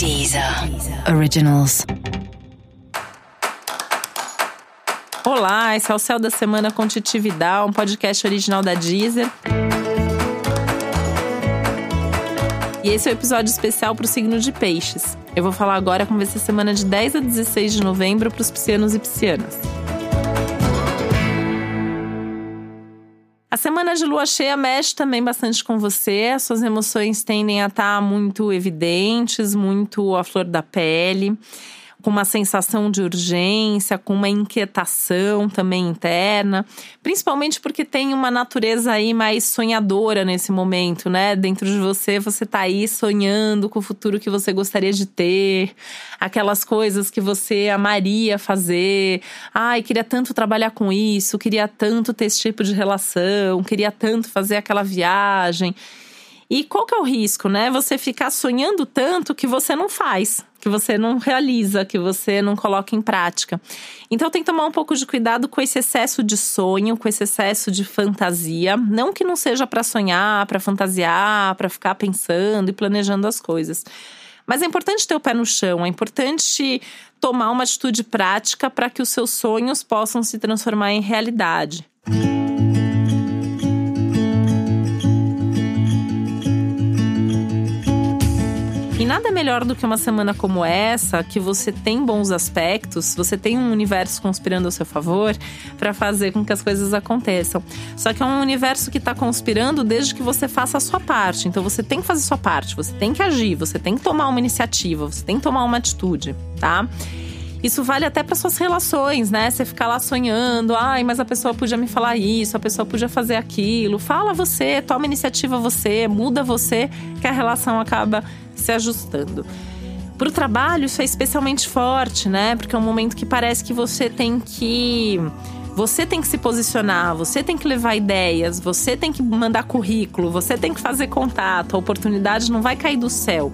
Deezer Originals. Olá, esse é o Céu da Semana com Titividade, um podcast original da Deezer. E esse é o um episódio especial para o signo de Peixes. Eu vou falar agora como vai ser a semana de 10 a 16 de novembro para os piscianos e piscianas. A semana de lua cheia mexe também bastante com você. As suas emoções tendem a estar tá muito evidentes, muito à flor da pele com uma sensação de urgência, com uma inquietação também interna, principalmente porque tem uma natureza aí mais sonhadora nesse momento, né? Dentro de você, você tá aí sonhando com o futuro que você gostaria de ter, aquelas coisas que você amaria fazer. Ai, queria tanto trabalhar com isso, queria tanto ter esse tipo de relação, queria tanto fazer aquela viagem. E qual que é o risco, né? Você ficar sonhando tanto que você não faz, que você não realiza, que você não coloca em prática. Então tem que tomar um pouco de cuidado com esse excesso de sonho, com esse excesso de fantasia, não que não seja para sonhar, para fantasiar, para ficar pensando e planejando as coisas. Mas é importante ter o pé no chão, é importante tomar uma atitude prática para que os seus sonhos possam se transformar em realidade. E nada melhor do que uma semana como essa, que você tem bons aspectos, você tem um universo conspirando ao seu favor para fazer com que as coisas aconteçam. Só que é um universo que está conspirando desde que você faça a sua parte. Então você tem que fazer a sua parte, você tem que agir, você tem que tomar uma iniciativa, você tem que tomar uma atitude, tá? Isso vale até para suas relações, né? Você ficar lá sonhando, ai, mas a pessoa podia me falar isso, a pessoa podia fazer aquilo. Fala você, toma iniciativa você, muda você, que a relação acaba se ajustando. Para o trabalho, isso é especialmente forte, né? Porque é um momento que parece que você tem que. Você tem que se posicionar, você tem que levar ideias, você tem que mandar currículo, você tem que fazer contato, a oportunidade não vai cair do céu.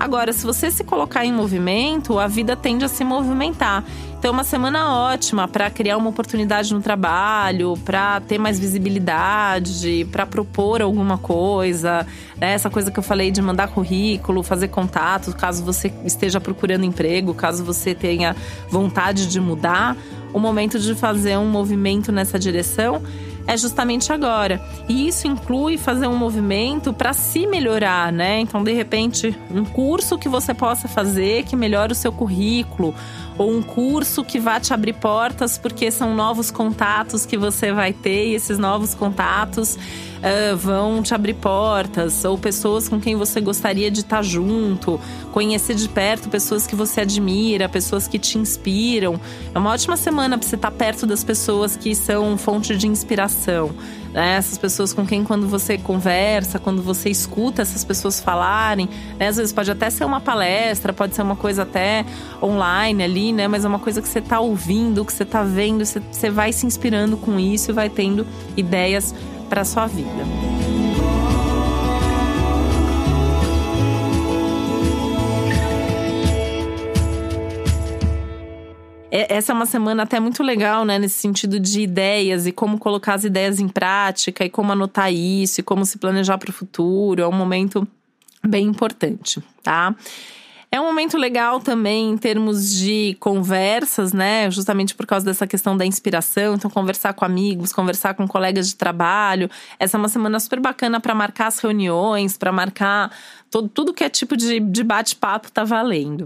Agora, se você se colocar em movimento, a vida tende a se movimentar. Então, é uma semana ótima para criar uma oportunidade no trabalho, para ter mais visibilidade, para propor alguma coisa. Né? Essa coisa que eu falei de mandar currículo, fazer contato, caso você esteja procurando emprego, caso você tenha vontade de mudar. O momento de fazer um movimento nessa direção é justamente agora. E isso inclui fazer um movimento para se melhorar, né? Então, de repente, um curso que você possa fazer que melhore o seu currículo, ou um curso que vá te abrir portas, porque são novos contatos que você vai ter, e esses novos contatos uh, vão te abrir portas, ou pessoas com quem você gostaria de estar junto, conhecer de perto pessoas que você admira, pessoas que te inspiram. É uma ótima semana para você estar perto das pessoas que são fonte de inspiração. Né? Essas pessoas com quem, quando você conversa, quando você escuta essas pessoas falarem, né? às vezes pode até ser uma palestra, pode ser uma coisa até online ali, né? Mas é uma coisa que você está ouvindo, que você está vendo, você, você vai se inspirando com isso e vai tendo ideias para sua vida. Essa é uma semana até muito legal, né? Nesse sentido de ideias e como colocar as ideias em prática e como anotar isso e como se planejar para o futuro. É um momento bem importante, tá? É um momento legal também em termos de conversas, né? Justamente por causa dessa questão da inspiração. Então, conversar com amigos, conversar com colegas de trabalho. Essa é uma semana super bacana para marcar as reuniões, para marcar todo, tudo que é tipo de, de bate-papo tá valendo.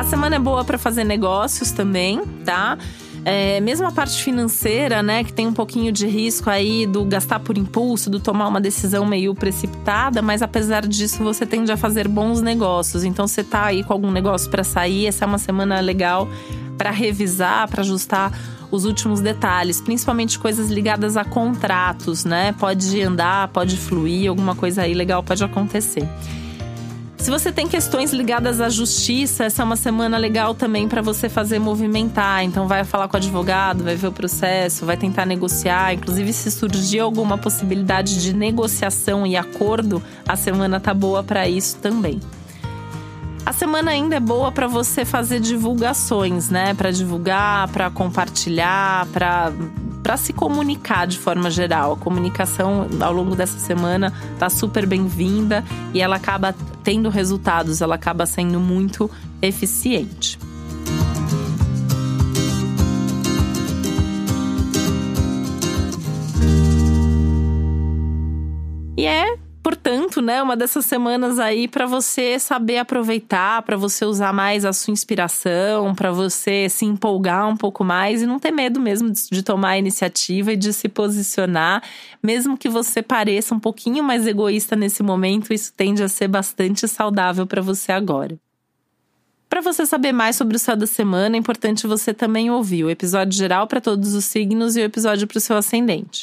A semana é boa para fazer negócios também, tá? É, mesmo a parte financeira, né, que tem um pouquinho de risco aí do gastar por impulso, do tomar uma decisão meio precipitada, mas apesar disso você tende a fazer bons negócios. Então você tá aí com algum negócio para sair, essa é uma semana legal para revisar, para ajustar os últimos detalhes, principalmente coisas ligadas a contratos, né? Pode andar, pode fluir, alguma coisa aí legal pode acontecer. Se você tem questões ligadas à justiça, essa é uma semana legal também para você fazer movimentar. Então, vai falar com o advogado, vai ver o processo, vai tentar negociar. Inclusive, se surgir alguma possibilidade de negociação e acordo, a semana tá boa para isso também. A semana ainda é boa para você fazer divulgações, né? Para divulgar, para compartilhar, para para se comunicar de forma geral. A comunicação ao longo dessa semana tá super bem-vinda e ela acaba tendo resultados, ela acaba sendo muito eficiente. E é portanto, né, uma dessas semanas aí para você saber aproveitar, para você usar mais a sua inspiração, para você se empolgar um pouco mais e não ter medo mesmo de tomar a iniciativa e de se posicionar, mesmo que você pareça um pouquinho mais egoísta nesse momento, isso tende a ser bastante saudável para você agora. Para você saber mais sobre o céu da semana, é importante você também ouvir o episódio geral para todos os signos e o episódio para o seu ascendente.